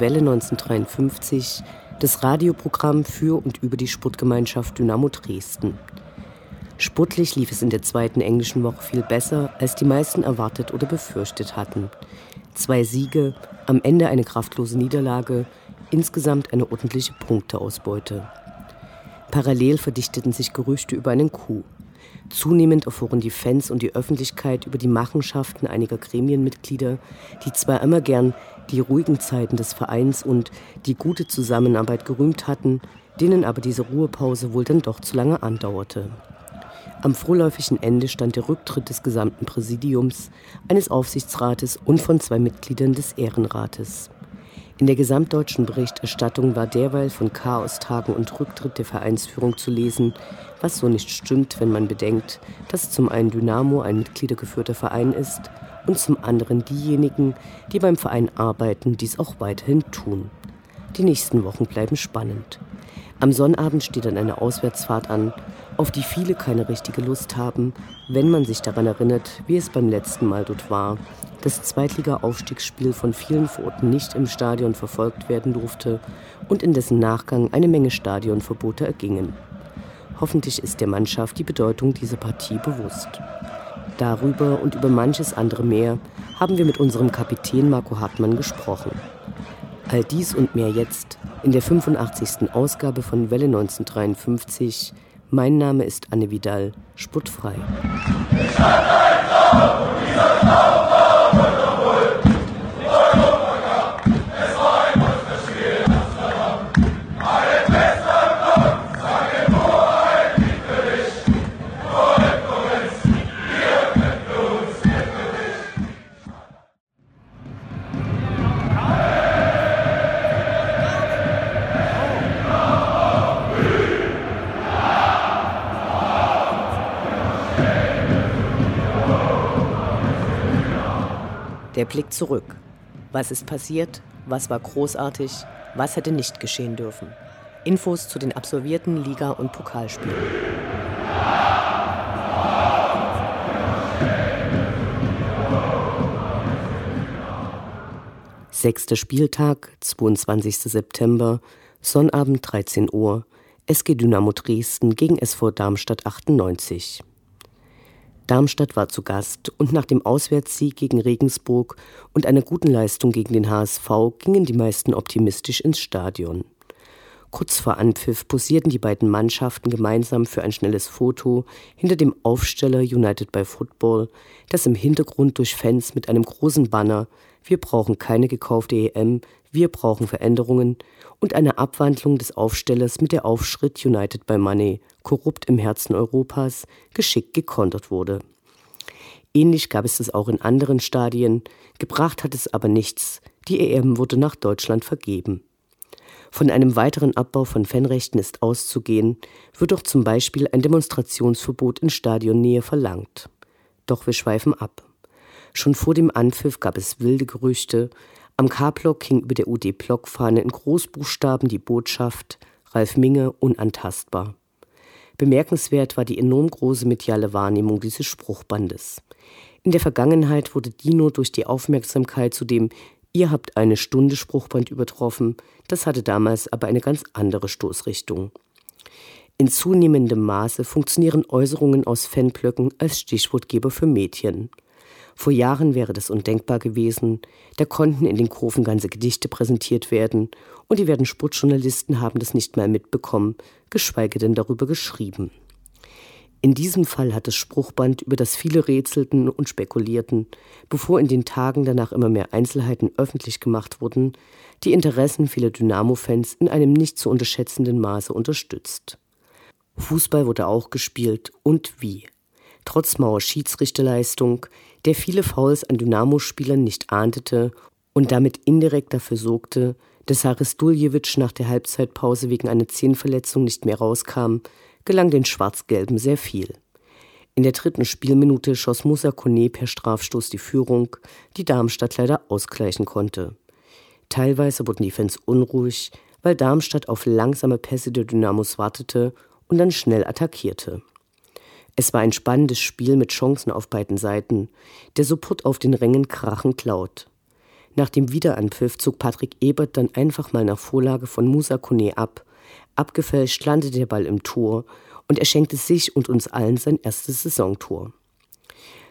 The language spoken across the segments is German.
Welle 1953, das Radioprogramm für und über die Sportgemeinschaft Dynamo Dresden. Sportlich lief es in der zweiten englischen Woche viel besser, als die meisten erwartet oder befürchtet hatten. Zwei Siege, am Ende eine kraftlose Niederlage, insgesamt eine ordentliche Punkteausbeute. Parallel verdichteten sich Gerüchte über einen Coup. Zunehmend erfuhren die Fans und die Öffentlichkeit über die Machenschaften einiger Gremienmitglieder, die zwar immer gern die ruhigen Zeiten des Vereins und die gute Zusammenarbeit gerühmt hatten, denen aber diese Ruhepause wohl dann doch zu lange andauerte. Am vorläufigen Ende stand der Rücktritt des gesamten Präsidiums, eines Aufsichtsrates und von zwei Mitgliedern des Ehrenrates. In der gesamtdeutschen Berichterstattung war derweil von Chaostagen und Rücktritt der Vereinsführung zu lesen, was so nicht stimmt, wenn man bedenkt, dass zum einen Dynamo ein mitgliedergeführter Verein ist und zum anderen diejenigen, die beim Verein arbeiten, dies auch weiterhin tun. Die nächsten Wochen bleiben spannend. Am Sonnabend steht dann eine Auswärtsfahrt an, auf die viele keine richtige Lust haben, wenn man sich daran erinnert, wie es beim letzten Mal dort war, das Zweitliga-Aufstiegsspiel von vielen vor Ort nicht im Stadion verfolgt werden durfte und in dessen Nachgang eine Menge Stadionverbote ergingen. Hoffentlich ist der Mannschaft die Bedeutung dieser Partie bewusst. Darüber und über manches andere mehr haben wir mit unserem Kapitän Marco Hartmann gesprochen. All dies und mehr jetzt in der 85. Ausgabe von Welle 1953. Mein Name ist Anne Vidal, sputtfrei. Blick zurück. Was ist passiert? Was war großartig? Was hätte nicht geschehen dürfen? Infos zu den absolvierten Liga- und Pokalspielen. Sechster Spieltag, 22. September, Sonnabend 13 Uhr, SG Dynamo Dresden gegen SV Darmstadt 98. Darmstadt war zu Gast und nach dem Auswärtssieg gegen Regensburg und einer guten Leistung gegen den HSV gingen die meisten optimistisch ins Stadion. Kurz vor Anpfiff posierten die beiden Mannschaften gemeinsam für ein schnelles Foto hinter dem Aufsteller United by Football, das im Hintergrund durch Fans mit einem großen Banner Wir brauchen keine gekaufte EM, wir brauchen Veränderungen und eine Abwandlung des Aufstellers mit der Aufschritt United by Money, korrupt im Herzen Europas, geschickt gekontert wurde. Ähnlich gab es es auch in anderen Stadien, gebracht hat es aber nichts, die EM wurde nach Deutschland vergeben. Von einem weiteren Abbau von Fanrechten ist auszugehen, wird doch zum Beispiel ein Demonstrationsverbot in Stadionnähe verlangt. Doch wir schweifen ab. Schon vor dem Anpfiff gab es wilde Gerüchte, am K-Block hing über der UD-Blockfahne in Großbuchstaben die Botschaft Ralf Minge unantastbar. Bemerkenswert war die enorm große mediale Wahrnehmung dieses Spruchbandes. In der Vergangenheit wurde Dino durch die Aufmerksamkeit zu dem Ihr habt eine Stunde Spruchband übertroffen, das hatte damals aber eine ganz andere Stoßrichtung. In zunehmendem Maße funktionieren Äußerungen aus Fanblöcken als Stichwortgeber für Mädchen. Vor Jahren wäre das undenkbar gewesen. Da konnten in den Kurven ganze Gedichte präsentiert werden und die werden Sportjournalisten haben das nicht mal mitbekommen, geschweige denn darüber geschrieben. In diesem Fall hat das Spruchband, über das viele rätselten und spekulierten, bevor in den Tagen danach immer mehr Einzelheiten öffentlich gemacht wurden, die Interessen vieler Dynamo-Fans in einem nicht zu unterschätzenden Maße unterstützt. Fußball wurde auch gespielt und wie. Trotz Mauer Schiedsrichterleistung, der viele Fouls an Dynamo-Spielern nicht ahndete und damit indirekt dafür sorgte, dass Haris Duljevic nach der Halbzeitpause wegen einer Zehenverletzung nicht mehr rauskam, gelang den Schwarz-Gelben sehr viel. In der dritten Spielminute schoss Musa Kone per Strafstoß die Führung, die Darmstadt leider ausgleichen konnte. Teilweise wurden die Fans unruhig, weil Darmstadt auf langsame Pässe der Dynamos wartete und dann schnell attackierte. Es war ein spannendes Spiel mit Chancen auf beiden Seiten, der Support auf den Rängen krachend laut. Nach dem Wiederanpfiff zog Patrick Ebert dann einfach mal nach Vorlage von Musa Kone ab. Abgefälscht landete der Ball im Tor und er schenkte sich und uns allen sein erstes Saisontor.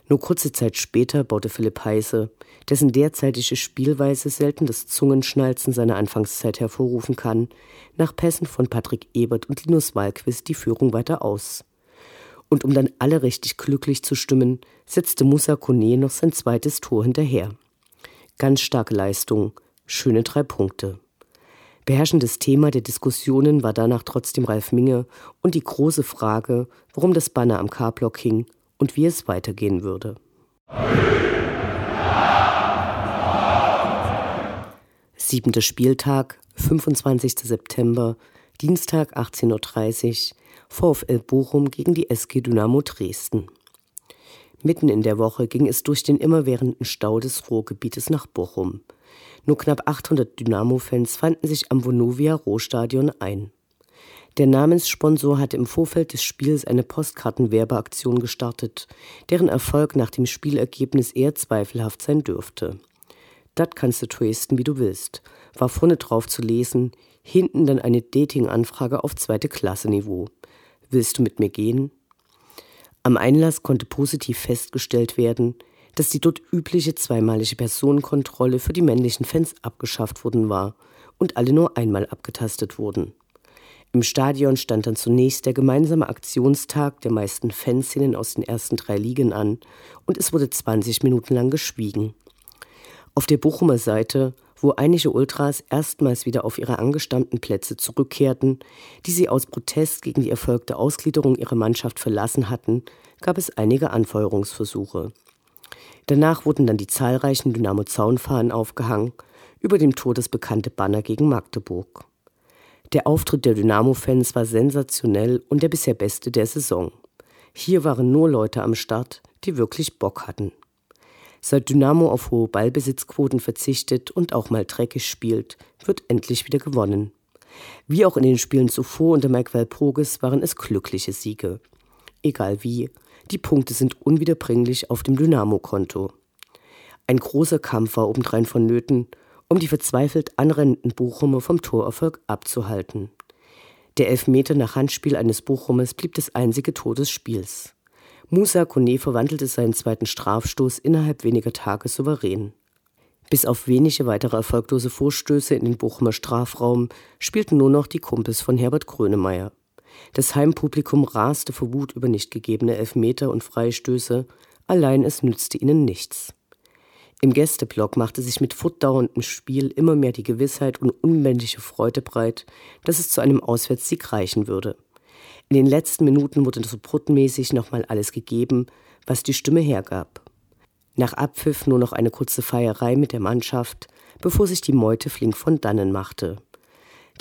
Nur kurze Zeit später baute Philipp Heise, dessen derzeitige Spielweise selten das Zungenschnalzen seiner Anfangszeit hervorrufen kann, nach Pässen von Patrick Ebert und Linus Walquist die Führung weiter aus. Und um dann alle richtig glücklich zu stimmen, setzte Musa Kone noch sein zweites Tor hinterher. Ganz starke Leistung, schöne drei Punkte. Beherrschendes Thema der Diskussionen war danach trotzdem Ralf Minge und die große Frage, warum das Banner am K-Block hing und wie es weitergehen würde. Siebenter Spieltag, 25. September, Dienstag 18.30 Uhr, VfL Bochum gegen die SG Dynamo Dresden. Mitten in der Woche ging es durch den immerwährenden Stau des Ruhrgebietes nach Bochum. Nur knapp 800 Dynamo-Fans fanden sich am Vonovia Rohstadion ein. Der Namenssponsor hatte im Vorfeld des Spiels eine Postkartenwerbeaktion gestartet, deren Erfolg nach dem Spielergebnis eher zweifelhaft sein dürfte. Dat kannst du Dresden, wie du willst, war vorne drauf zu lesen, hinten dann eine Dating-Anfrage auf zweite Klasse Niveau. Willst du mit mir gehen? Am Einlass konnte positiv festgestellt werden, dass die dort übliche zweimalige Personenkontrolle für die männlichen Fans abgeschafft worden war und alle nur einmal abgetastet wurden. Im Stadion stand dann zunächst der gemeinsame Aktionstag der meisten Fanszenen aus den ersten drei Ligen an und es wurde 20 Minuten lang geschwiegen. Auf der Bochumer Seite, wo einige Ultras erstmals wieder auf ihre angestammten Plätze zurückkehrten, die sie aus Protest gegen die erfolgte Ausgliederung ihrer Mannschaft verlassen hatten, gab es einige Anfeuerungsversuche. Danach wurden dann die zahlreichen Dynamo-Zaunfahnen aufgehangen, über dem Tor das bekannte Banner gegen Magdeburg. Der Auftritt der Dynamo-Fans war sensationell und der bisher beste der Saison. Hier waren nur Leute am Start, die wirklich Bock hatten. Seit Dynamo auf hohe Ballbesitzquoten verzichtet und auch mal dreckig spielt, wird endlich wieder gewonnen. Wie auch in den Spielen zuvor unter Mike Walpurgis waren es glückliche Siege. Egal wie, die Punkte sind unwiederbringlich auf dem Dynamo-Konto. Ein großer Kampf war obendrein vonnöten um die verzweifelt anrennenden Bochumer vom Torerfolg abzuhalten. Der Elfmeter nach Handspiel eines Bochumers blieb das einzige Tor des Spiels. Musa Kone verwandelte seinen zweiten Strafstoß innerhalb weniger Tage souverän. Bis auf wenige weitere erfolglose Vorstöße in den Bochumer Strafraum spielten nur noch die Kumpels von Herbert Grönemeyer. Das Heimpublikum raste vor Wut über nicht gegebene Elfmeter und Freistöße, allein es nützte ihnen nichts. Im Gästeblock machte sich mit fortdauerndem Spiel immer mehr die Gewissheit und unmännliche Freude breit, dass es zu einem Auswärtssieg reichen würde. In den letzten Minuten wurde so brutmäßig nochmal alles gegeben, was die Stimme hergab. Nach Abpfiff nur noch eine kurze Feierei mit der Mannschaft, bevor sich die Meute flink von dannen machte.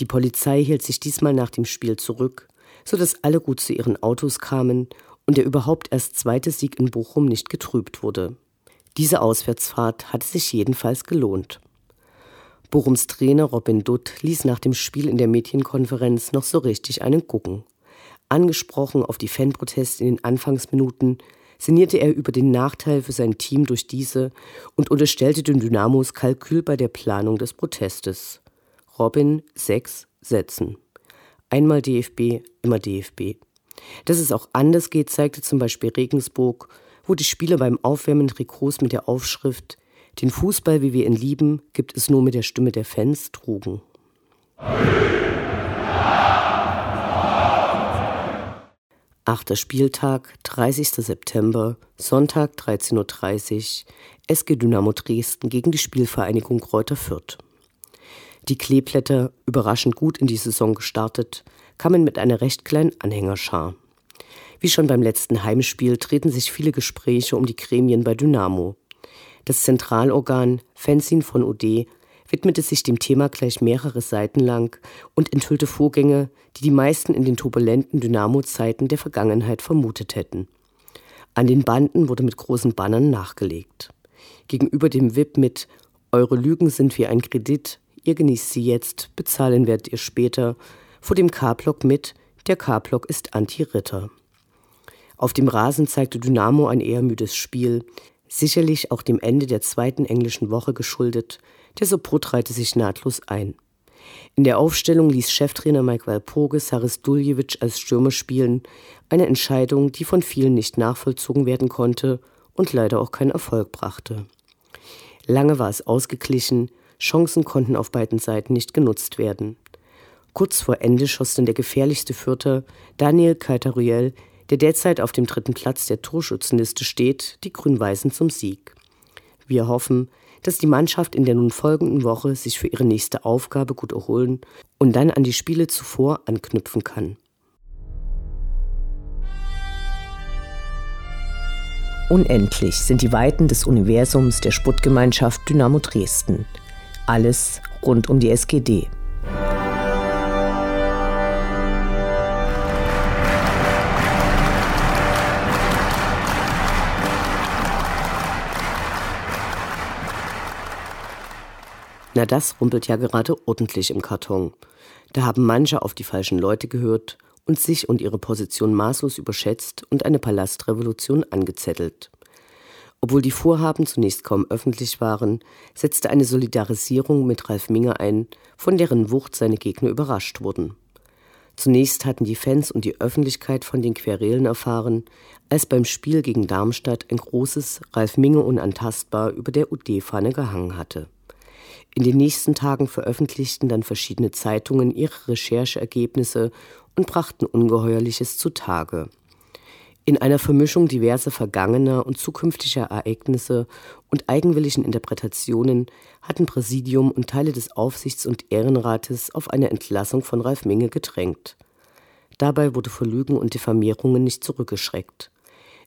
Die Polizei hielt sich diesmal nach dem Spiel zurück, so dass alle gut zu ihren Autos kamen und der überhaupt erst zweite Sieg in Bochum nicht getrübt wurde. Diese Auswärtsfahrt hatte sich jedenfalls gelohnt. Bochums Trainer Robin Dutt ließ nach dem Spiel in der Medienkonferenz noch so richtig einen gucken. Angesprochen auf die Fanproteste in den Anfangsminuten, sinnierte er über den Nachteil für sein Team durch diese und unterstellte den Dynamos Kalkül bei der Planung des Protestes. Robin sechs Sätzen. Einmal DFB, immer DFB. Dass es auch anders geht, zeigte zum Beispiel Regensburg, wo die Spieler beim Aufwärmen Trikots mit der Aufschrift Den Fußball, wie wir ihn lieben, gibt es nur mit der Stimme der Fans trugen. Achter Spieltag, 30. September, Sonntag 13.30 Uhr, SG Dynamo Dresden gegen die Spielvereinigung Kräuter Fürth. Die Kleeblätter, überraschend gut in die Saison gestartet, kamen mit einer recht kleinen Anhängerschar. Wie schon beim letzten Heimspiel treten sich viele Gespräche um die Gremien bei Dynamo. Das Zentralorgan Fanzine von OD widmete sich dem Thema gleich mehrere Seiten lang und enthüllte Vorgänge, die die meisten in den turbulenten Dynamo-Zeiten der Vergangenheit vermutet hätten. An den Banden wurde mit großen Bannern nachgelegt. Gegenüber dem WIP mit Eure Lügen sind wie ein Kredit, ihr genießt sie jetzt, bezahlen werdet ihr später, vor dem K-Block mit. Der K-Block ist Anti-Ritter. Auf dem Rasen zeigte Dynamo ein eher müdes Spiel, sicherlich auch dem Ende der zweiten englischen Woche geschuldet, der Sopot reihte sich nahtlos ein. In der Aufstellung ließ Cheftrainer Mike Walpurgis Haris Duljevic als Stürmer spielen, eine Entscheidung, die von vielen nicht nachvollzogen werden konnte und leider auch keinen Erfolg brachte. Lange war es ausgeglichen, Chancen konnten auf beiden Seiten nicht genutzt werden. Kurz vor Ende schoss dann der gefährlichste Fürther, Daniel Kaitaruel, der derzeit auf dem dritten Platz der Torschützenliste steht, die Grün-Weißen zum Sieg. Wir hoffen, dass die Mannschaft in der nun folgenden Woche sich für ihre nächste Aufgabe gut erholen und dann an die Spiele zuvor anknüpfen kann. Unendlich sind die Weiten des Universums der Sputtgemeinschaft Dynamo Dresden. Alles rund um die SGD. Na, das rumpelt ja gerade ordentlich im Karton. Da haben manche auf die falschen Leute gehört und sich und ihre Position maßlos überschätzt und eine Palastrevolution angezettelt. Obwohl die Vorhaben zunächst kaum öffentlich waren, setzte eine Solidarisierung mit Ralf Minge ein, von deren Wucht seine Gegner überrascht wurden. Zunächst hatten die Fans und die Öffentlichkeit von den Querelen erfahren, als beim Spiel gegen Darmstadt ein großes Ralf Minge unantastbar über der UD-Fahne gehangen hatte. In den nächsten Tagen veröffentlichten dann verschiedene Zeitungen ihre Rechercheergebnisse und brachten Ungeheuerliches zutage. In einer Vermischung diverser vergangener und zukünftiger Ereignisse und eigenwilligen Interpretationen hatten Präsidium und Teile des Aufsichts- und Ehrenrates auf eine Entlassung von Ralf Minge gedrängt. Dabei wurde vor Lügen und Diffamierungen nicht zurückgeschreckt.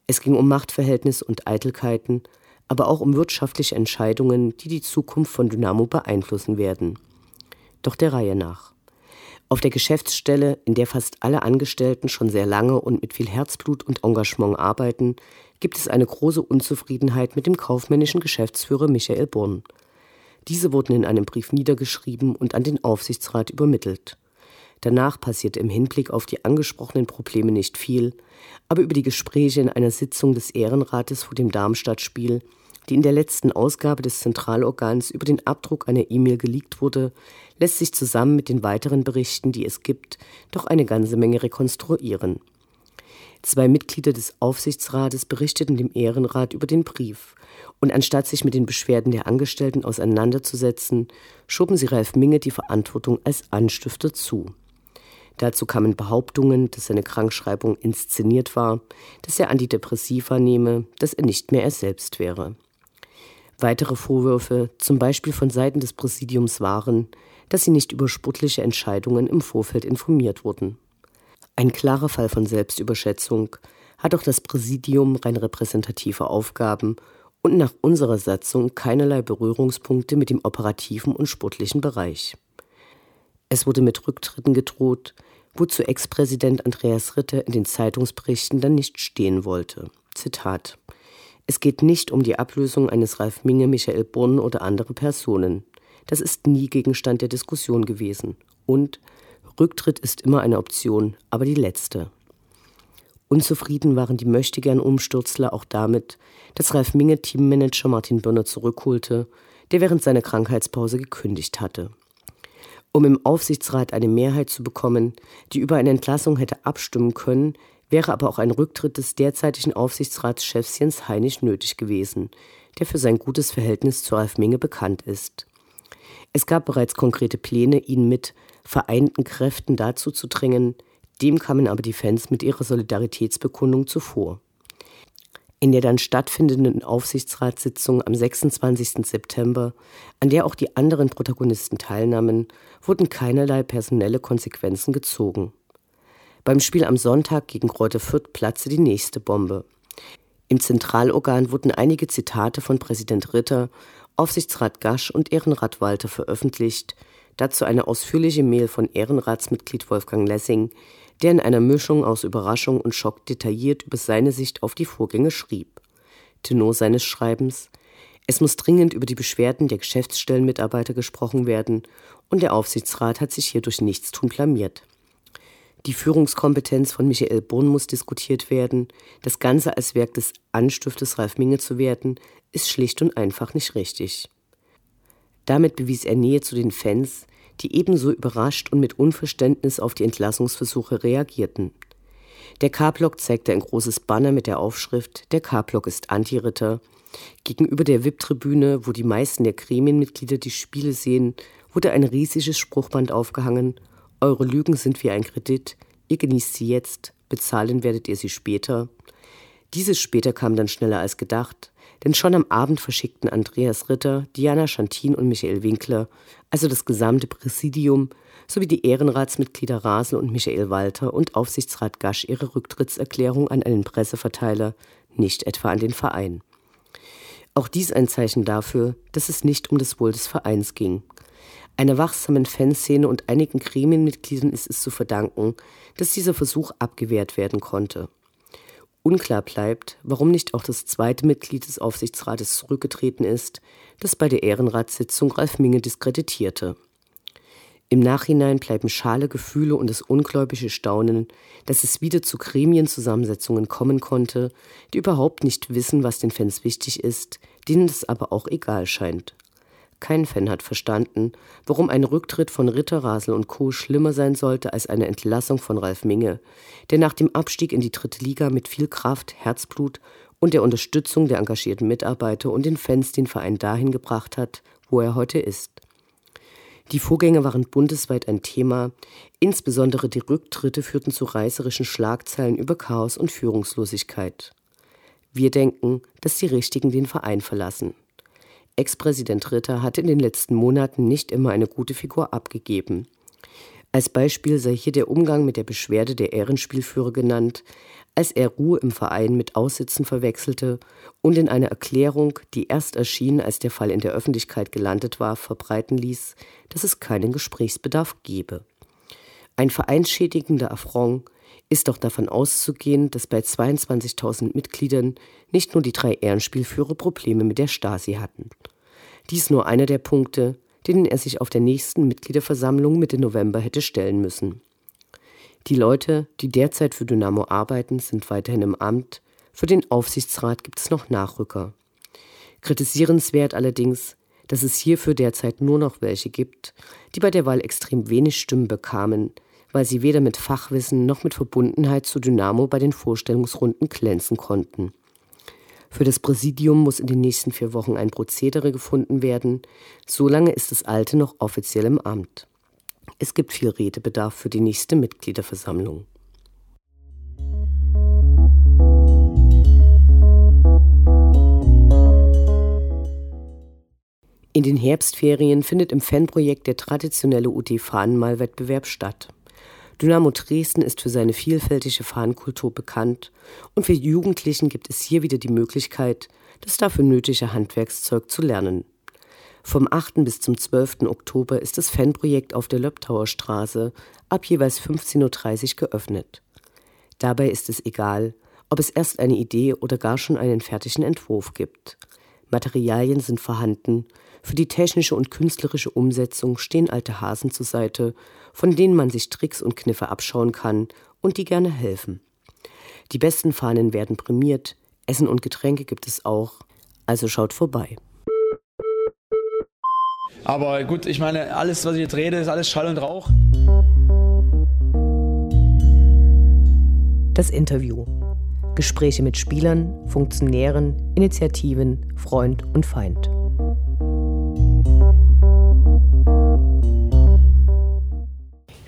Es ging um Machtverhältnisse und Eitelkeiten, aber auch um wirtschaftliche Entscheidungen, die die Zukunft von Dynamo beeinflussen werden. Doch der Reihe nach. Auf der Geschäftsstelle, in der fast alle Angestellten schon sehr lange und mit viel Herzblut und Engagement arbeiten, gibt es eine große Unzufriedenheit mit dem kaufmännischen Geschäftsführer Michael Born. Diese wurden in einem Brief niedergeschrieben und an den Aufsichtsrat übermittelt. Danach passierte im Hinblick auf die angesprochenen Probleme nicht viel, aber über die Gespräche in einer Sitzung des Ehrenrates vor dem Darmstadt-Spiel die in der letzten Ausgabe des Zentralorgans über den Abdruck einer E-Mail geleakt wurde, lässt sich zusammen mit den weiteren Berichten, die es gibt, doch eine ganze Menge rekonstruieren. Zwei Mitglieder des Aufsichtsrates berichteten dem Ehrenrat über den Brief, und anstatt sich mit den Beschwerden der Angestellten auseinanderzusetzen, schoben sie Ralf Minge die Verantwortung als Anstifter zu. Dazu kamen Behauptungen, dass seine Krankschreibung inszeniert war, dass er Antidepressiva nehme, dass er nicht mehr er selbst wäre. Weitere Vorwürfe, zum Beispiel von Seiten des Präsidiums, waren, dass sie nicht über sportliche Entscheidungen im Vorfeld informiert wurden. Ein klarer Fall von Selbstüberschätzung hat auch das Präsidium rein repräsentative Aufgaben und nach unserer Satzung keinerlei Berührungspunkte mit dem operativen und sportlichen Bereich. Es wurde mit Rücktritten gedroht, wozu Ex-Präsident Andreas Ritter in den Zeitungsberichten dann nicht stehen wollte. Zitat es geht nicht um die Ablösung eines Ralf Minge, Michael Born oder andere Personen. Das ist nie Gegenstand der Diskussion gewesen. Und Rücktritt ist immer eine Option, aber die letzte. Unzufrieden waren die Möchtegern-Umstürzler auch damit, dass Ralf Minge Teammanager Martin Birner zurückholte, der während seiner Krankheitspause gekündigt hatte. Um im Aufsichtsrat eine Mehrheit zu bekommen, die über eine Entlassung hätte abstimmen können, wäre aber auch ein Rücktritt des derzeitigen Aufsichtsratschefs Jens Heinig nötig gewesen, der für sein gutes Verhältnis zu Ralf Minge bekannt ist. Es gab bereits konkrete Pläne, ihn mit vereinten Kräften dazu zu drängen, dem kamen aber die Fans mit ihrer Solidaritätsbekundung zuvor. In der dann stattfindenden Aufsichtsratssitzung am 26. September, an der auch die anderen Protagonisten teilnahmen, wurden keinerlei personelle Konsequenzen gezogen. Beim Spiel am Sonntag gegen Kräuter Fürth platzte die nächste Bombe. Im Zentralorgan wurden einige Zitate von Präsident Ritter, Aufsichtsrat Gasch und Ehrenrat Walter veröffentlicht, dazu eine ausführliche Mail von Ehrenratsmitglied Wolfgang Lessing, der in einer Mischung aus Überraschung und Schock detailliert über seine Sicht auf die Vorgänge schrieb. Tenor seines Schreibens es muss dringend über die Beschwerden der Geschäftsstellenmitarbeiter gesprochen werden, und der Aufsichtsrat hat sich hier durch Nichtstun blamiert. Die Führungskompetenz von Michael Brunn muss diskutiert werden. Das Ganze als Werk des Anstiftes Ralf Minge zu werten, ist schlicht und einfach nicht richtig. Damit bewies er Nähe zu den Fans, die ebenso überrascht und mit Unverständnis auf die Entlassungsversuche reagierten. Der K-Block zeigte ein großes Banner mit der Aufschrift Der K-Block ist Anti-Ritter. Gegenüber der VIP-Tribüne, wo die meisten der Gremienmitglieder die Spiele sehen, wurde ein riesiges Spruchband aufgehangen. Eure Lügen sind wie ein Kredit. Ihr genießt sie jetzt, bezahlen werdet ihr sie später. Dieses später kam dann schneller als gedacht, denn schon am Abend verschickten Andreas Ritter, Diana Schantin und Michael Winkler, also das gesamte Präsidium, sowie die Ehrenratsmitglieder Rasel und Michael Walter und Aufsichtsrat Gasch ihre Rücktrittserklärung an einen Presseverteiler, nicht etwa an den Verein. Auch dies ein Zeichen dafür, dass es nicht um das Wohl des Vereins ging. Einer wachsamen Fanszene und einigen Gremienmitgliedern ist es zu verdanken, dass dieser Versuch abgewehrt werden konnte. Unklar bleibt, warum nicht auch das zweite Mitglied des Aufsichtsrates zurückgetreten ist, das bei der Ehrenratssitzung Ralf Minge diskreditierte. Im Nachhinein bleiben schale Gefühle und das ungläubige Staunen, dass es wieder zu Gremienzusammensetzungen kommen konnte, die überhaupt nicht wissen, was den Fans wichtig ist, denen es aber auch egal scheint. Kein Fan hat verstanden, warum ein Rücktritt von Ritter, Rasel und Co. schlimmer sein sollte als eine Entlassung von Ralf Minge, der nach dem Abstieg in die dritte Liga mit viel Kraft, Herzblut und der Unterstützung der engagierten Mitarbeiter und den Fans den Verein dahin gebracht hat, wo er heute ist. Die Vorgänge waren bundesweit ein Thema, insbesondere die Rücktritte führten zu reißerischen Schlagzeilen über Chaos und Führungslosigkeit. Wir denken, dass die Richtigen den Verein verlassen. Ex-Präsident Ritter hatte in den letzten Monaten nicht immer eine gute Figur abgegeben. Als Beispiel sei hier der Umgang mit der Beschwerde der Ehrenspielführer genannt, als er Ruhe im Verein mit Aussitzen verwechselte und in einer Erklärung, die erst erschien, als der Fall in der Öffentlichkeit gelandet war, verbreiten ließ, dass es keinen Gesprächsbedarf gebe. Ein vereinsschädigender Affront ist doch davon auszugehen, dass bei 22.000 Mitgliedern nicht nur die drei Ehrenspielführer Probleme mit der Stasi hatten. Dies nur einer der Punkte, denen er sich auf der nächsten Mitgliederversammlung Mitte November hätte stellen müssen. Die Leute, die derzeit für Dynamo arbeiten, sind weiterhin im Amt. Für den Aufsichtsrat gibt es noch Nachrücker. Kritisierenswert allerdings, dass es hierfür derzeit nur noch welche gibt, die bei der Wahl extrem wenig Stimmen bekamen, weil sie weder mit Fachwissen noch mit Verbundenheit zu Dynamo bei den Vorstellungsrunden glänzen konnten. Für das Präsidium muss in den nächsten vier Wochen ein Prozedere gefunden werden. Solange ist das alte noch offiziell im Amt. Es gibt viel Redebedarf für die nächste Mitgliederversammlung. In den Herbstferien findet im Fanprojekt der traditionelle UT-Fahnenmalwettbewerb statt. Dynamo Dresden ist für seine vielfältige Fahnenkultur bekannt und für Jugendlichen gibt es hier wieder die Möglichkeit, das dafür nötige Handwerkszeug zu lernen. Vom 8. bis zum 12. Oktober ist das Fanprojekt auf der Löbtauer Straße ab jeweils 15.30 Uhr geöffnet. Dabei ist es egal, ob es erst eine Idee oder gar schon einen fertigen Entwurf gibt. Materialien sind vorhanden, für die technische und künstlerische Umsetzung stehen alte Hasen zur Seite von denen man sich Tricks und Kniffe abschauen kann und die gerne helfen. Die besten Fahnen werden prämiert, Essen und Getränke gibt es auch, also schaut vorbei. Aber gut, ich meine, alles, was ich jetzt rede, ist alles Schall und Rauch. Das Interview. Gespräche mit Spielern, Funktionären, Initiativen, Freund und Feind.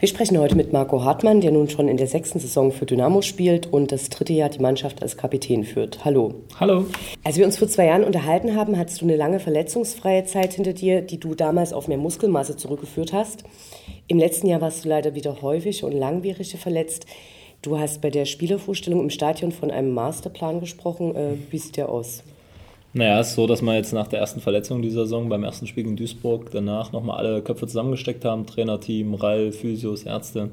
Wir sprechen heute mit Marco Hartmann, der nun schon in der sechsten Saison für Dynamo spielt und das dritte Jahr die Mannschaft als Kapitän führt. Hallo. Hallo. Als wir uns vor zwei Jahren unterhalten haben, hattest du eine lange verletzungsfreie Zeit hinter dir, die du damals auf mehr Muskelmasse zurückgeführt hast. Im letzten Jahr warst du leider wieder häufig und langwierig verletzt. Du hast bei der Spielervorstellung im Stadion von einem Masterplan gesprochen. Äh, wie sieht der aus? Naja, es ist so, dass wir jetzt nach der ersten Verletzung dieser Saison beim ersten Spiel gegen Duisburg danach nochmal alle Köpfe zusammengesteckt haben. Trainerteam, Rall, Physios, Ärzte.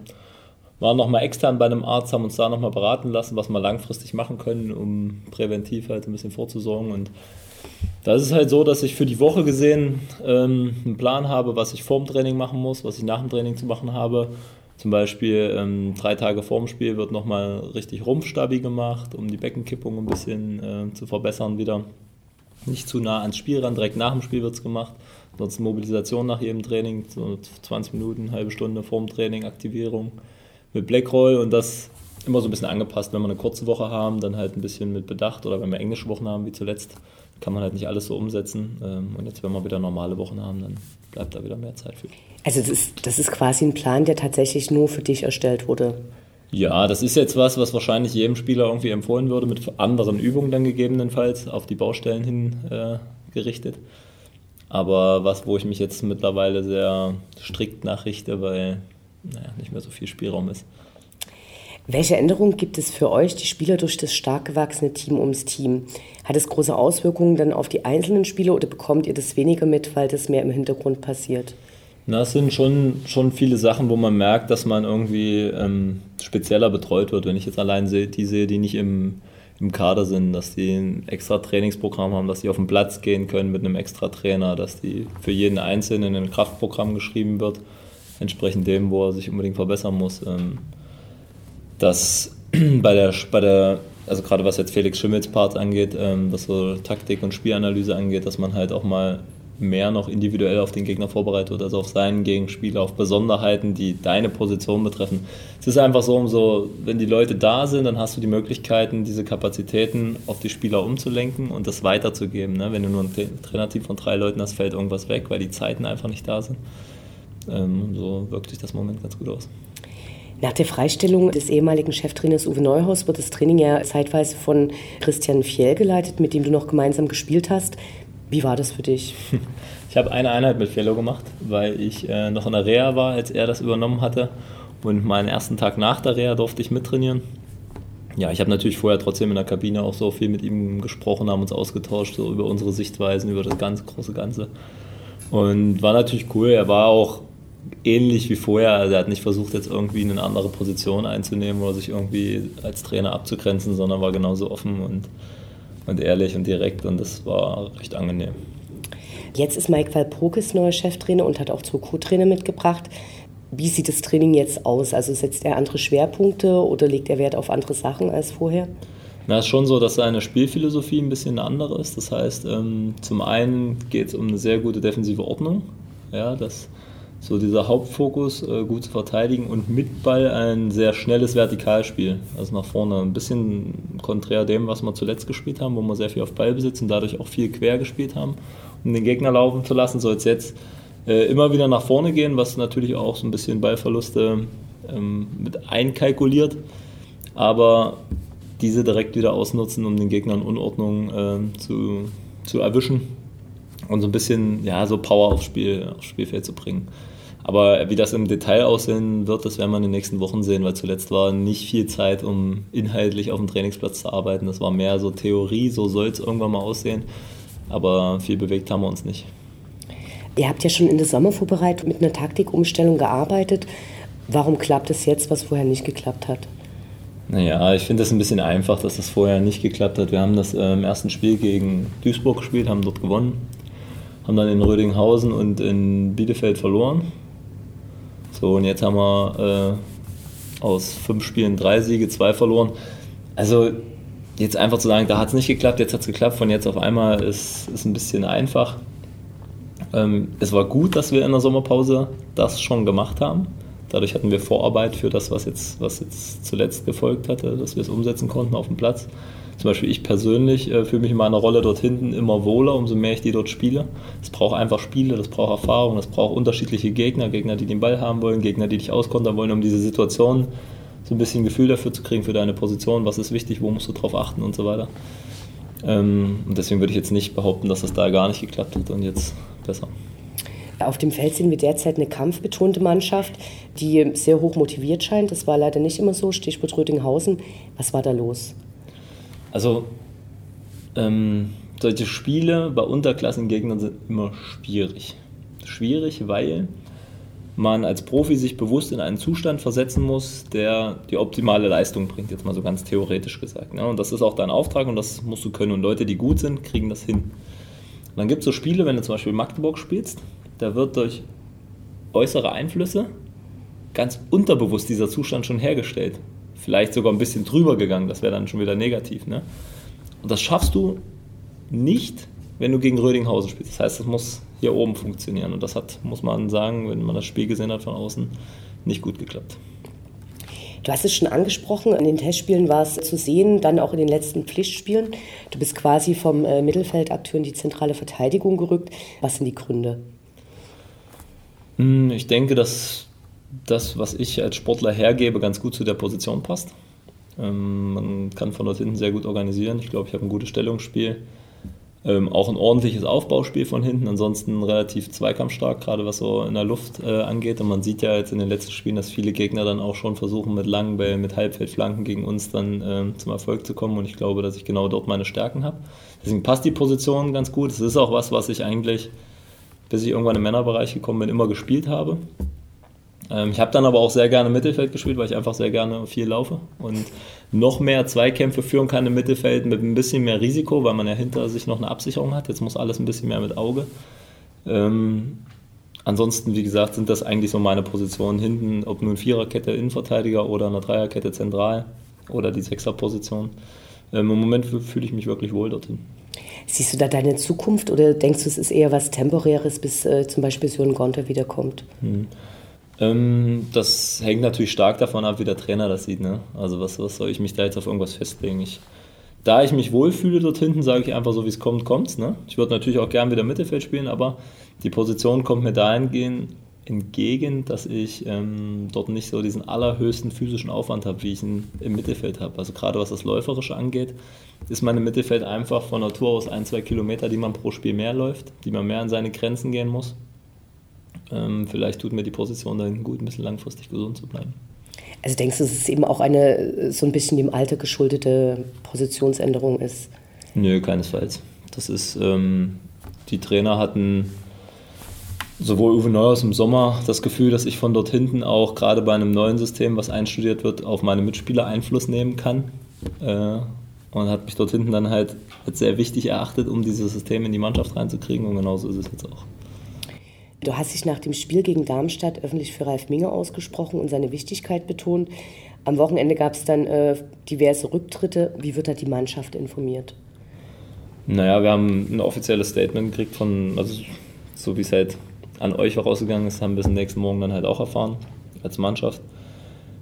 Waren nochmal extern bei einem Arzt, haben uns da nochmal beraten lassen, was wir langfristig machen können, um präventiv halt ein bisschen vorzusorgen. Und da ist es halt so, dass ich für die Woche gesehen ähm, einen Plan habe, was ich vorm Training machen muss, was ich nach dem Training zu machen habe. Zum Beispiel ähm, drei Tage vorm Spiel wird nochmal richtig Rumpfstabi gemacht, um die Beckenkippung ein bisschen äh, zu verbessern wieder nicht zu nah ans Spiel ran. Direkt nach dem Spiel wird es gemacht. Sonst Mobilisation nach jedem Training, so 20 Minuten, halbe Stunde vorm Training, Aktivierung mit Blackroll und das immer so ein bisschen angepasst. Wenn wir eine kurze Woche haben, dann halt ein bisschen mit Bedacht oder wenn wir englische Wochen haben, wie zuletzt, kann man halt nicht alles so umsetzen. Ähm, und jetzt, wenn wir wieder normale Wochen haben, dann bleibt da wieder mehr Zeit für. Also das ist, das ist quasi ein Plan, der tatsächlich nur für dich erstellt wurde. Ja, das ist jetzt was, was wahrscheinlich jedem Spieler irgendwie empfohlen würde, mit anderen Übungen dann gegebenenfalls auf die Baustellen hin äh, gerichtet. Aber was, wo ich mich jetzt mittlerweile sehr strikt nachrichte, weil naja, nicht mehr so viel Spielraum ist. Welche Änderungen gibt es für euch, die Spieler, durch das stark gewachsene Team ums Team? Hat es große Auswirkungen dann auf die einzelnen Spieler oder bekommt ihr das weniger mit, weil das mehr im Hintergrund passiert? Na, es sind schon, schon viele Sachen, wo man merkt, dass man irgendwie ähm, spezieller betreut wird. Wenn ich jetzt allein sehe, die sehe, die nicht im, im Kader sind, dass die ein extra Trainingsprogramm haben, dass die auf den Platz gehen können mit einem extra Trainer, dass die für jeden Einzelnen ein Kraftprogramm geschrieben wird, entsprechend dem, wo er sich unbedingt verbessern muss. Ähm, dass bei der, bei der also gerade was jetzt Felix Schimmels Part angeht, ähm, was so Taktik und Spielanalyse angeht, dass man halt auch mal mehr noch individuell auf den Gegner vorbereitet wird, also auf seinen Gegenspieler, auf Besonderheiten, die deine Position betreffen. Es ist einfach so, umso, wenn die Leute da sind, dann hast du die Möglichkeiten, diese Kapazitäten auf die Spieler umzulenken und das weiterzugeben. Ne? Wenn du nur ein Trainerteam von drei Leuten hast, fällt irgendwas weg, weil die Zeiten einfach nicht da sind. Ähm, so wirkt sich das Moment ganz gut aus. Nach der Freistellung des ehemaligen Cheftrainers Uwe Neuhaus wird das Training ja zeitweise von Christian Fjell geleitet, mit dem du noch gemeinsam gespielt hast. Wie war das für dich? Ich habe eine Einheit mit Fellow gemacht, weil ich äh, noch in der Reha war, als er das übernommen hatte. Und meinen ersten Tag nach der Reha durfte ich mittrainieren. Ja, ich habe natürlich vorher trotzdem in der Kabine auch so viel mit ihm gesprochen, haben uns ausgetauscht so über unsere Sichtweisen, über das ganz große Ganze. Und war natürlich cool. Er war auch ähnlich wie vorher. Also er hat nicht versucht, jetzt irgendwie eine andere Position einzunehmen oder sich irgendwie als Trainer abzugrenzen, sondern war genauso offen und und ehrlich und direkt und das war recht angenehm. Jetzt ist Mike Walpurgis neuer Cheftrainer und hat auch zwei Co-Trainer mitgebracht. Wie sieht das Training jetzt aus? Also setzt er andere Schwerpunkte oder legt er Wert auf andere Sachen als vorher? Na, es ist schon so, dass seine Spielphilosophie ein bisschen eine andere ist. Das heißt, ähm, zum einen geht es um eine sehr gute defensive Ordnung. Ja, dass so dieser Hauptfokus, äh, gut zu verteidigen und mit Ball ein sehr schnelles Vertikalspiel, also nach vorne. Ein bisschen konträr dem, was wir zuletzt gespielt haben, wo wir sehr viel auf Ball besitzen, dadurch auch viel quer gespielt haben, um den Gegner laufen zu lassen, soll es jetzt äh, immer wieder nach vorne gehen, was natürlich auch so ein bisschen Ballverluste ähm, mit einkalkuliert, aber diese direkt wieder ausnutzen, um den Gegnern Unordnung äh, zu, zu erwischen und so ein bisschen ja, so Power aufs, Spiel, aufs Spielfeld zu bringen. Aber wie das im Detail aussehen wird, das werden wir in den nächsten Wochen sehen, weil zuletzt war nicht viel Zeit, um inhaltlich auf dem Trainingsplatz zu arbeiten. Das war mehr so Theorie, so soll es irgendwann mal aussehen. Aber viel bewegt haben wir uns nicht. Ihr habt ja schon in der Sommervorbereitung mit einer Taktikumstellung gearbeitet. Warum klappt es jetzt, was vorher nicht geklappt hat? Naja, ich finde es ein bisschen einfach, dass das vorher nicht geklappt hat. Wir haben das äh, im ersten Spiel gegen Duisburg gespielt, haben dort gewonnen haben dann in Rödinghausen und in Bielefeld verloren. So, und jetzt haben wir äh, aus fünf Spielen drei Siege, zwei verloren. Also jetzt einfach zu sagen, da hat es nicht geklappt, jetzt hat es geklappt, von jetzt auf einmal ist, ist ein bisschen einfach. Ähm, es war gut, dass wir in der Sommerpause das schon gemacht haben, Dadurch hatten wir Vorarbeit für das, was jetzt, was jetzt zuletzt gefolgt hatte, dass wir es umsetzen konnten auf dem Platz. Zum Beispiel ich persönlich äh, fühle mich in meiner Rolle dort hinten immer wohler, umso mehr ich die dort spiele. Es braucht einfach Spiele, das braucht Erfahrung, das braucht unterschiedliche Gegner, Gegner, die den Ball haben wollen, Gegner, die dich auskontern wollen, um diese Situation so ein bisschen Gefühl dafür zu kriegen, für deine Position, was ist wichtig, wo musst du drauf achten und so weiter. Ähm, und deswegen würde ich jetzt nicht behaupten, dass das da gar nicht geklappt hat und jetzt besser. Auf dem Feld sind wir derzeit eine kampfbetonte Mannschaft, die sehr hoch motiviert scheint. Das war leider nicht immer so. Stichwort Rödinghausen. Was war da los? Also, ähm, solche Spiele bei Unterklassengegnern sind immer schwierig. Schwierig, weil man als Profi sich bewusst in einen Zustand versetzen muss, der die optimale Leistung bringt, jetzt mal so ganz theoretisch gesagt. Ne? Und das ist auch dein Auftrag und das musst du können. Und Leute, die gut sind, kriegen das hin. Und dann gibt es so Spiele, wenn du zum Beispiel Magdeburg spielst, da wird durch äußere Einflüsse ganz unterbewusst dieser Zustand schon hergestellt. Vielleicht sogar ein bisschen drüber gegangen, das wäre dann schon wieder negativ. Ne? Und das schaffst du nicht, wenn du gegen Rödinghausen spielst. Das heißt, das muss hier oben funktionieren. Und das hat, muss man sagen, wenn man das Spiel gesehen hat von außen, nicht gut geklappt. Du hast es schon angesprochen, in den Testspielen war es zu sehen, dann auch in den letzten Pflichtspielen. Du bist quasi vom äh, Mittelfeldakteur in die zentrale Verteidigung gerückt. Was sind die Gründe? Hm, ich denke, dass das, was ich als Sportler hergebe, ganz gut zu der Position passt. Ähm, man kann von dort hinten sehr gut organisieren. Ich glaube, ich habe ein gutes Stellungsspiel. Ähm, auch ein ordentliches Aufbauspiel von hinten, ansonsten relativ zweikampfstark, gerade was so in der Luft äh, angeht. Und man sieht ja jetzt in den letzten Spielen, dass viele Gegner dann auch schon versuchen, mit langen Bällen, mit Halbfeldflanken gegen uns dann ähm, zum Erfolg zu kommen. Und ich glaube, dass ich genau dort meine Stärken habe. Deswegen passt die Position ganz gut. Es ist auch was, was ich eigentlich, bis ich irgendwann im Männerbereich gekommen bin, immer gespielt habe. Ähm, ich habe dann aber auch sehr gerne Mittelfeld gespielt, weil ich einfach sehr gerne viel laufe und noch mehr Zweikämpfe führen kann im Mittelfeld mit ein bisschen mehr Risiko, weil man ja hinter sich noch eine Absicherung hat. Jetzt muss alles ein bisschen mehr mit Auge. Ähm, ansonsten, wie gesagt, sind das eigentlich so meine Positionen hinten, ob nun Viererkette Innenverteidiger oder eine Dreierkette zentral oder die Sechserposition. Ähm, Im Moment fühle ich mich wirklich wohl dorthin. Siehst du da deine Zukunft oder denkst du, es ist eher was Temporäres, bis äh, zum Beispiel Sören Gonter wiederkommt? Hm. Ähm, das hängt natürlich stark davon ab, wie der Trainer das sieht. Ne? Also was, was soll ich mich da jetzt auf irgendwas festlegen? Ich, da ich mich wohlfühle dort hinten, sage ich einfach so, wie es kommt, kommt's. Ne? Ich würde natürlich auch gern wieder Mittelfeld spielen, aber die Position kommt mir dahingehend entgegen, dass ich ähm, dort nicht so diesen allerhöchsten physischen Aufwand habe, wie ich ihn im Mittelfeld habe. Also gerade was das Läuferische angeht, ist mein Mittelfeld einfach von Natur aus ein, zwei Kilometer, die man pro Spiel mehr läuft, die man mehr an seine Grenzen gehen muss. Ähm, vielleicht tut mir die Position dann gut, ein bisschen langfristig gesund zu bleiben. Also denkst du, dass es eben auch eine so ein bisschen dem Alter geschuldete Positionsänderung ist? Nö, keinesfalls. Das ist, ähm, die Trainer hatten sowohl Uwe Neuhaus im Sommer das Gefühl, dass ich von dort hinten auch gerade bei einem neuen System, was einstudiert wird, auf meine Mitspieler Einfluss nehmen kann. Äh, und hat mich dort hinten dann halt als sehr wichtig erachtet, um dieses System in die Mannschaft reinzukriegen. Und genauso ist es jetzt auch. Du hast dich nach dem Spiel gegen Darmstadt öffentlich für Ralf Minge ausgesprochen und seine Wichtigkeit betont. Am Wochenende gab es dann äh, diverse Rücktritte. Wie wird da die Mannschaft informiert? Naja, wir haben ein offizielles Statement gekriegt von, also so wie es halt an euch vorausgegangen ist, haben wir es nächsten Morgen dann halt auch erfahren als Mannschaft.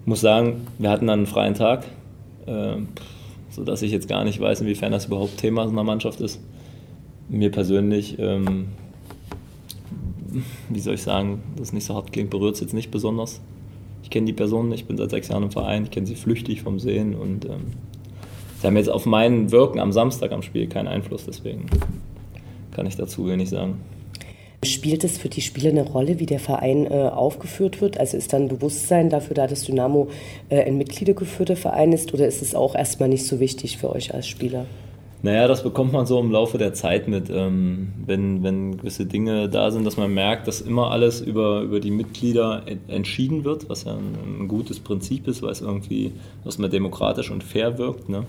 Ich muss sagen, wir hatten dann einen freien Tag, äh, sodass ich jetzt gar nicht weiß, inwiefern das überhaupt Thema in der Mannschaft ist. Mir persönlich ähm, wie soll ich sagen, das ist nicht so hart klingt, berührt es jetzt nicht besonders. Ich kenne die Person nicht, ich bin seit sechs Jahren im Verein, ich kenne sie flüchtig vom Sehen und ähm, sie haben jetzt auf mein Wirken am Samstag am Spiel keinen Einfluss, deswegen kann ich dazu wenig sagen. Spielt es für die Spieler eine Rolle, wie der Verein äh, aufgeführt wird? Also ist dann Bewusstsein dafür da, dass Dynamo äh, ein mitgliedergeführter Verein ist oder ist es auch erstmal nicht so wichtig für euch als Spieler? Naja, das bekommt man so im Laufe der Zeit mit, ähm, wenn, wenn gewisse Dinge da sind, dass man merkt, dass immer alles über, über die Mitglieder entschieden wird, was ja ein, ein gutes Prinzip ist, weil es irgendwie mehr demokratisch und fair wirkt ne?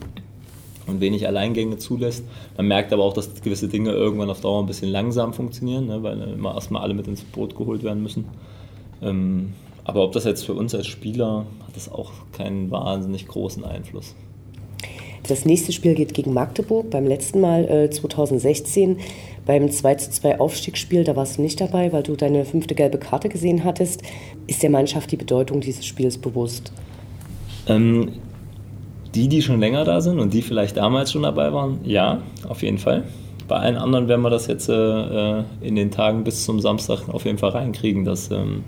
und wenig Alleingänge zulässt. Man merkt aber auch, dass gewisse Dinge irgendwann auf Dauer ein bisschen langsam funktionieren, ne? weil immer erstmal alle mit ins Boot geholt werden müssen. Ähm, aber ob das jetzt für uns als Spieler hat das auch keinen wahnsinnig großen Einfluss. Das nächste Spiel geht gegen Magdeburg. Beim letzten Mal äh, 2016 beim 2 Aufstiegsspiel, da warst du nicht dabei, weil du deine fünfte gelbe Karte gesehen hattest. Ist der Mannschaft die Bedeutung dieses Spiels bewusst? Ähm, die, die schon länger da sind und die vielleicht damals schon dabei waren, ja, auf jeden Fall. Bei allen anderen werden wir das jetzt äh, äh in den Tagen bis zum Samstag auf jeden Fall reinkriegen, dass ähm,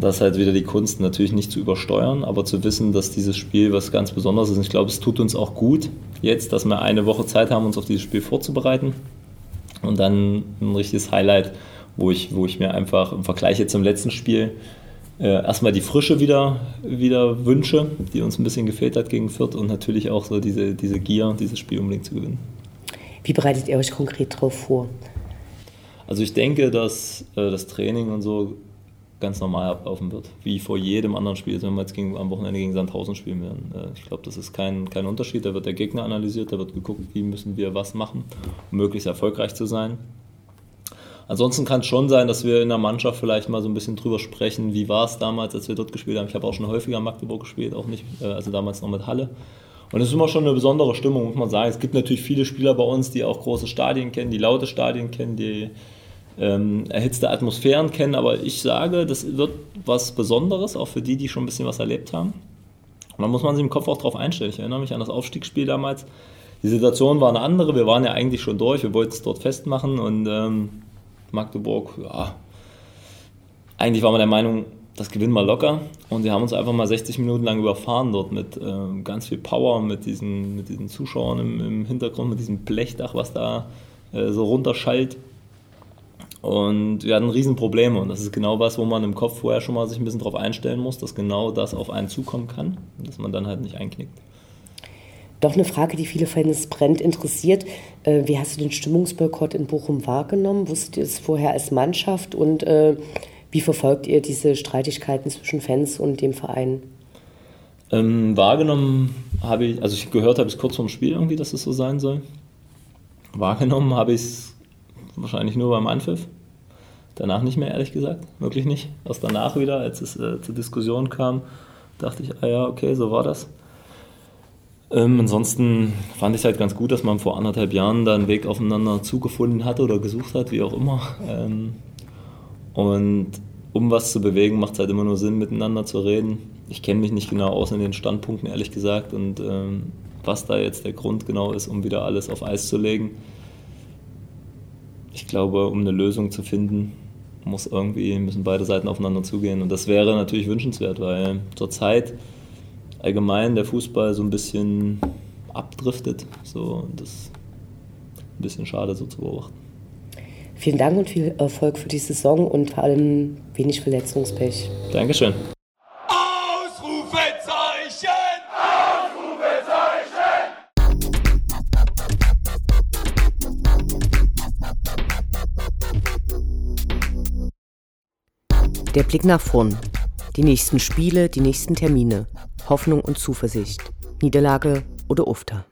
das halt wieder die Kunst, natürlich nicht zu übersteuern, aber zu wissen, dass dieses Spiel was ganz Besonderes ist. Und ich glaube, es tut uns auch gut jetzt, dass wir eine Woche Zeit haben, uns auf dieses Spiel vorzubereiten. Und dann ein richtiges Highlight, wo ich, wo ich mir einfach im Vergleich jetzt zum letzten Spiel äh, erstmal die Frische wieder, wieder wünsche, die uns ein bisschen gefehlt hat gegen Fürth und natürlich auch so diese, diese Gier, dieses Spiel unbedingt zu gewinnen. Wie bereitet ihr euch konkret darauf vor? Also ich denke, dass äh, das Training und so ganz normal ablaufen wird, wie vor jedem anderen Spiel, wenn wir jetzt gegen, am Wochenende gegen Sandhausen spielen werden. Äh, ich glaube, das ist kein, kein Unterschied. Da wird der Gegner analysiert, da wird geguckt, wie müssen wir was machen, um möglichst erfolgreich zu sein. Ansonsten kann es schon sein, dass wir in der Mannschaft vielleicht mal so ein bisschen drüber sprechen, wie war es damals, als wir dort gespielt haben. Ich habe auch schon häufiger Magdeburg gespielt, auch nicht, äh, also damals noch mit Halle. Und es ist immer schon eine besondere Stimmung, muss man sagen. Es gibt natürlich viele Spieler bei uns, die auch große Stadien kennen, die laute Stadien kennen, die ähm, erhitzte Atmosphären kennen, aber ich sage, das wird was Besonderes, auch für die, die schon ein bisschen was erlebt haben. Und da muss man sich im Kopf auch drauf einstellen. Ich erinnere mich an das Aufstiegsspiel damals. Die Situation war eine andere, wir waren ja eigentlich schon durch, wir wollten es dort festmachen und ähm, Magdeburg, ja, eigentlich waren wir der Meinung, das gewinnen wir locker. Und wir haben uns einfach mal 60 Minuten lang überfahren dort mit äh, ganz viel Power, mit diesen, mit diesen Zuschauern im, im Hintergrund, mit diesem Blechdach, was da äh, so runterschallt. Und wir hatten Riesenprobleme und das ist genau was, wo man im Kopf vorher schon mal sich ein bisschen darauf einstellen muss, dass genau das auf einen zukommen kann und dass man dann halt nicht einknickt. Doch eine Frage, die viele Fans brennt interessiert. Äh, wie hast du den Stimmungsboykott in Bochum wahrgenommen? Wusstet ihr es vorher als Mannschaft und äh, wie verfolgt ihr diese Streitigkeiten zwischen Fans und dem Verein? Ähm, wahrgenommen habe ich, also ich gehört habe ich es kurz vorm Spiel irgendwie, dass es so sein soll. Wahrgenommen habe ich es wahrscheinlich nur beim Anpfiff. Danach nicht mehr, ehrlich gesagt. Wirklich nicht. Erst danach wieder, als es äh, zur Diskussion kam, dachte ich, ah ja, okay, so war das. Ähm, ansonsten fand ich es halt ganz gut, dass man vor anderthalb Jahren da einen Weg aufeinander zugefunden hatte oder gesucht hat, wie auch immer. Ähm, und um was zu bewegen, macht es halt immer nur Sinn, miteinander zu reden. Ich kenne mich nicht genau aus in den Standpunkten, ehrlich gesagt, und ähm, was da jetzt der Grund genau ist, um wieder alles auf Eis zu legen ich glaube, um eine Lösung zu finden, muss irgendwie, müssen beide Seiten aufeinander zugehen. Und das wäre natürlich wünschenswert, weil zurzeit allgemein der Fußball so ein bisschen abdriftet. So, das ist ein bisschen schade so zu beobachten. Vielen Dank und viel Erfolg für die Saison und vor allem wenig Verletzungspech. Dankeschön. Der Blick nach vorn. Die nächsten Spiele, die nächsten Termine. Hoffnung und Zuversicht. Niederlage oder Ufter.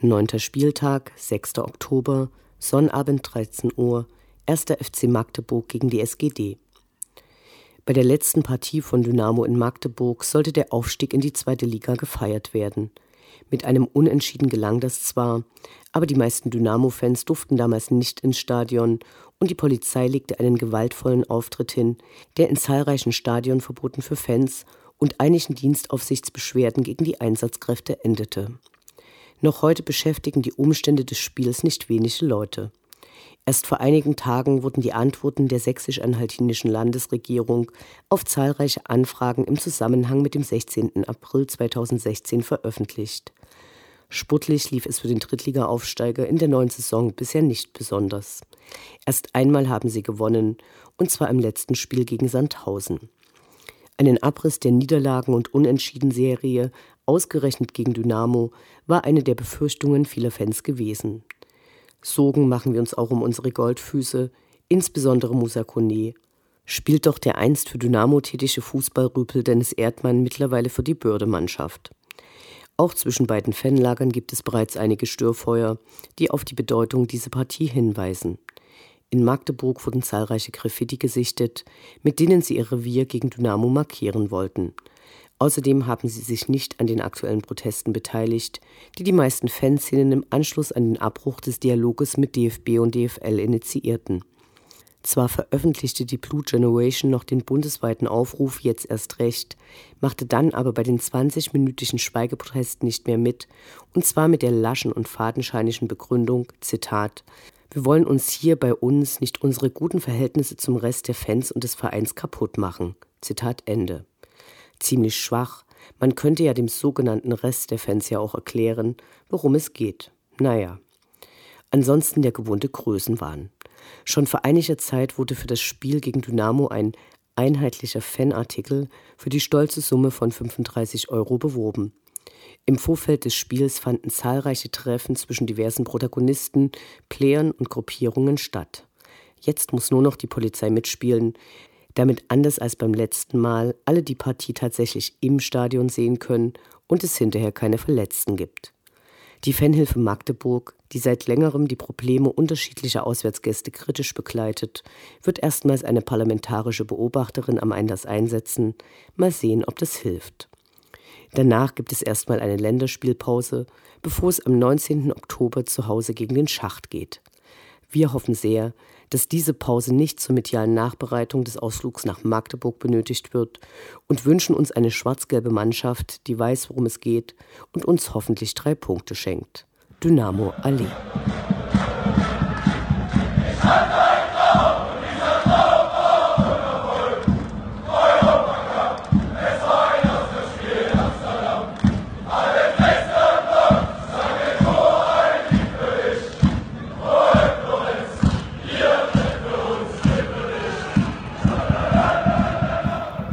Neunter Spieltag, 6. Oktober, Sonnabend 13 Uhr, 1. FC Magdeburg gegen die SGD. Bei der letzten Partie von Dynamo in Magdeburg sollte der Aufstieg in die zweite Liga gefeiert werden – mit einem Unentschieden gelang das zwar, aber die meisten Dynamo-Fans durften damals nicht ins Stadion und die Polizei legte einen gewaltvollen Auftritt hin, der in zahlreichen Stadionverboten für Fans und einigen Dienstaufsichtsbeschwerden gegen die Einsatzkräfte endete. Noch heute beschäftigen die Umstände des Spiels nicht wenige Leute. Erst vor einigen Tagen wurden die Antworten der sächsisch-anhaltinischen Landesregierung auf zahlreiche Anfragen im Zusammenhang mit dem 16. April 2016 veröffentlicht. Sportlich lief es für den Drittliga-Aufsteiger in der neuen Saison bisher nicht besonders. Erst einmal haben sie gewonnen, und zwar im letzten Spiel gegen Sandhausen. Einen Abriss der Niederlagen- und Unentschieden-Serie, ausgerechnet gegen Dynamo, war eine der Befürchtungen vieler Fans gewesen. Sorgen machen wir uns auch um unsere Goldfüße, insbesondere Musa Kone. Spielt doch der einst für Dynamo tätige Fußballrüpel Dennis Erdmann mittlerweile für die Bördemannschaft. Auch zwischen beiden Fanlagern gibt es bereits einige Störfeuer, die auf die Bedeutung dieser Partie hinweisen. In Magdeburg wurden zahlreiche Graffiti gesichtet, mit denen sie ihr Revier gegen Dynamo markieren wollten. Außerdem haben sie sich nicht an den aktuellen Protesten beteiligt, die die meisten Fanszenen im Anschluss an den Abbruch des Dialoges mit DFB und DFL initiierten. Zwar veröffentlichte die Blue Generation noch den bundesweiten Aufruf jetzt erst recht, machte dann aber bei den 20-minütigen Schweigeprotesten nicht mehr mit, und zwar mit der laschen und fadenscheinischen Begründung, Zitat, wir wollen uns hier bei uns nicht unsere guten Verhältnisse zum Rest der Fans und des Vereins kaputt machen. Zitat Ende. Ziemlich schwach, man könnte ja dem sogenannten Rest der Fans ja auch erklären, worum es geht. Naja. Ansonsten der gewohnte Größenwahn. Schon vor einiger Zeit wurde für das Spiel gegen Dynamo ein einheitlicher Fanartikel für die stolze Summe von 35 Euro beworben. Im Vorfeld des Spiels fanden zahlreiche Treffen zwischen diversen Protagonisten, Playern und Gruppierungen statt. Jetzt muss nur noch die Polizei mitspielen, damit anders als beim letzten Mal alle die Partie tatsächlich im Stadion sehen können und es hinterher keine Verletzten gibt. Die Fanhilfe Magdeburg, die seit längerem die Probleme unterschiedlicher Auswärtsgäste kritisch begleitet, wird erstmals eine parlamentarische Beobachterin am Einlass einsetzen. Mal sehen, ob das hilft. Danach gibt es erstmal eine Länderspielpause, bevor es am 19. Oktober zu Hause gegen den Schacht geht. Wir hoffen sehr, dass diese Pause nicht zur medialen Nachbereitung des Ausflugs nach Magdeburg benötigt wird und wünschen uns eine schwarz-gelbe Mannschaft, die weiß, worum es geht und uns hoffentlich drei Punkte schenkt. Dynamo Allee.